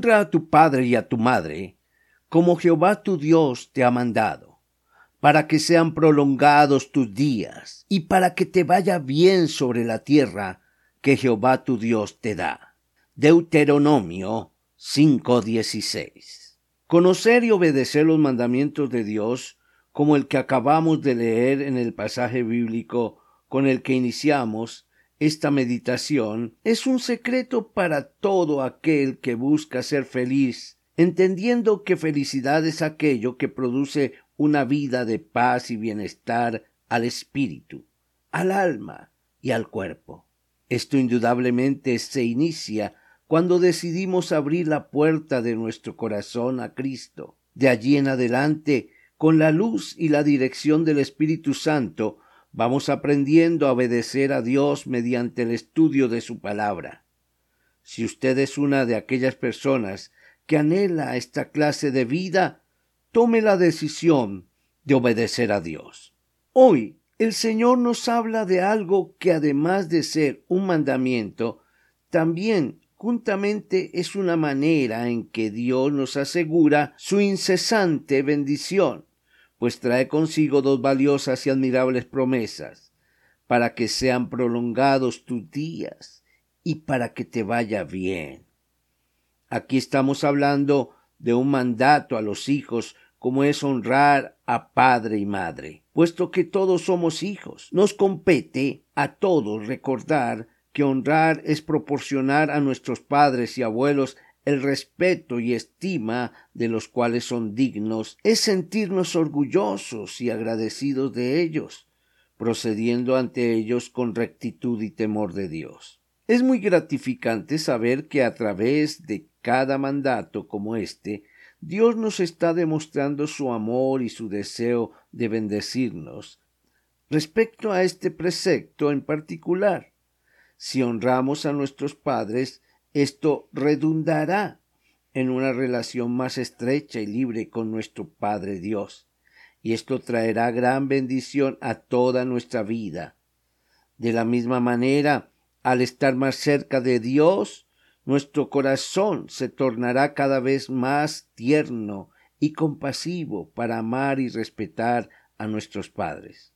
Honra a tu padre y a tu madre, como Jehová tu Dios te ha mandado, para que sean prolongados tus días y para que te vaya bien sobre la tierra que Jehová tu Dios te da. Deuteronomio 5:16. Conocer y obedecer los mandamientos de Dios, como el que acabamos de leer en el pasaje bíblico con el que iniciamos, esta meditación es un secreto para todo aquel que busca ser feliz, entendiendo que felicidad es aquello que produce una vida de paz y bienestar al espíritu, al alma y al cuerpo. Esto indudablemente se inicia cuando decidimos abrir la puerta de nuestro corazón a Cristo. De allí en adelante, con la luz y la dirección del Espíritu Santo, Vamos aprendiendo a obedecer a Dios mediante el estudio de su palabra. Si usted es una de aquellas personas que anhela esta clase de vida, tome la decisión de obedecer a Dios. Hoy el Señor nos habla de algo que además de ser un mandamiento, también juntamente es una manera en que Dios nos asegura su incesante bendición pues trae consigo dos valiosas y admirables promesas, para que sean prolongados tus días y para que te vaya bien. Aquí estamos hablando de un mandato a los hijos como es honrar a padre y madre, puesto que todos somos hijos. Nos compete a todos recordar que honrar es proporcionar a nuestros padres y abuelos el respeto y estima de los cuales son dignos, es sentirnos orgullosos y agradecidos de ellos, procediendo ante ellos con rectitud y temor de Dios. Es muy gratificante saber que a través de cada mandato como este, Dios nos está demostrando su amor y su deseo de bendecirnos. Respecto a este precepto en particular, si honramos a nuestros padres, esto redundará en una relación más estrecha y libre con nuestro Padre Dios, y esto traerá gran bendición a toda nuestra vida. De la misma manera, al estar más cerca de Dios, nuestro corazón se tornará cada vez más tierno y compasivo para amar y respetar a nuestros padres.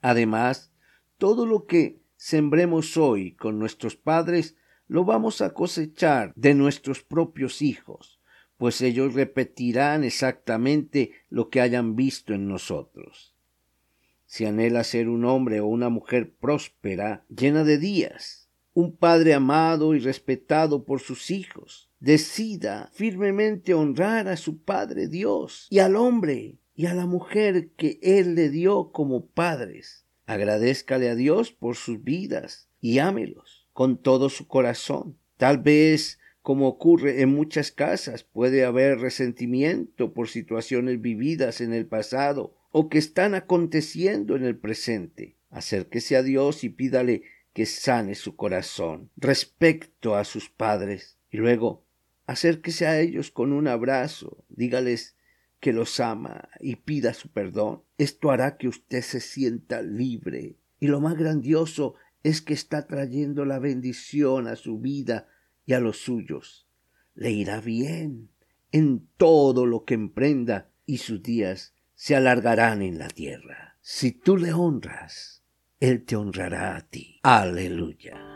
Además, todo lo que sembremos hoy con nuestros padres lo vamos a cosechar de nuestros propios hijos, pues ellos repetirán exactamente lo que hayan visto en nosotros. Si anhela ser un hombre o una mujer próspera, llena de días, un padre amado y respetado por sus hijos, decida firmemente honrar a su Padre Dios y al hombre y a la mujer que Él le dio como padres. Agradézcale a Dios por sus vidas y ámelos con todo su corazón. Tal vez, como ocurre en muchas casas, puede haber resentimiento por situaciones vividas en el pasado o que están aconteciendo en el presente. Acérquese a Dios y pídale que sane su corazón respecto a sus padres. Y luego, acérquese a ellos con un abrazo, dígales que los ama y pida su perdón. Esto hará que usted se sienta libre. Y lo más grandioso es que está trayendo la bendición a su vida y a los suyos. Le irá bien en todo lo que emprenda y sus días se alargarán en la tierra. Si tú le honras, Él te honrará a ti. Aleluya.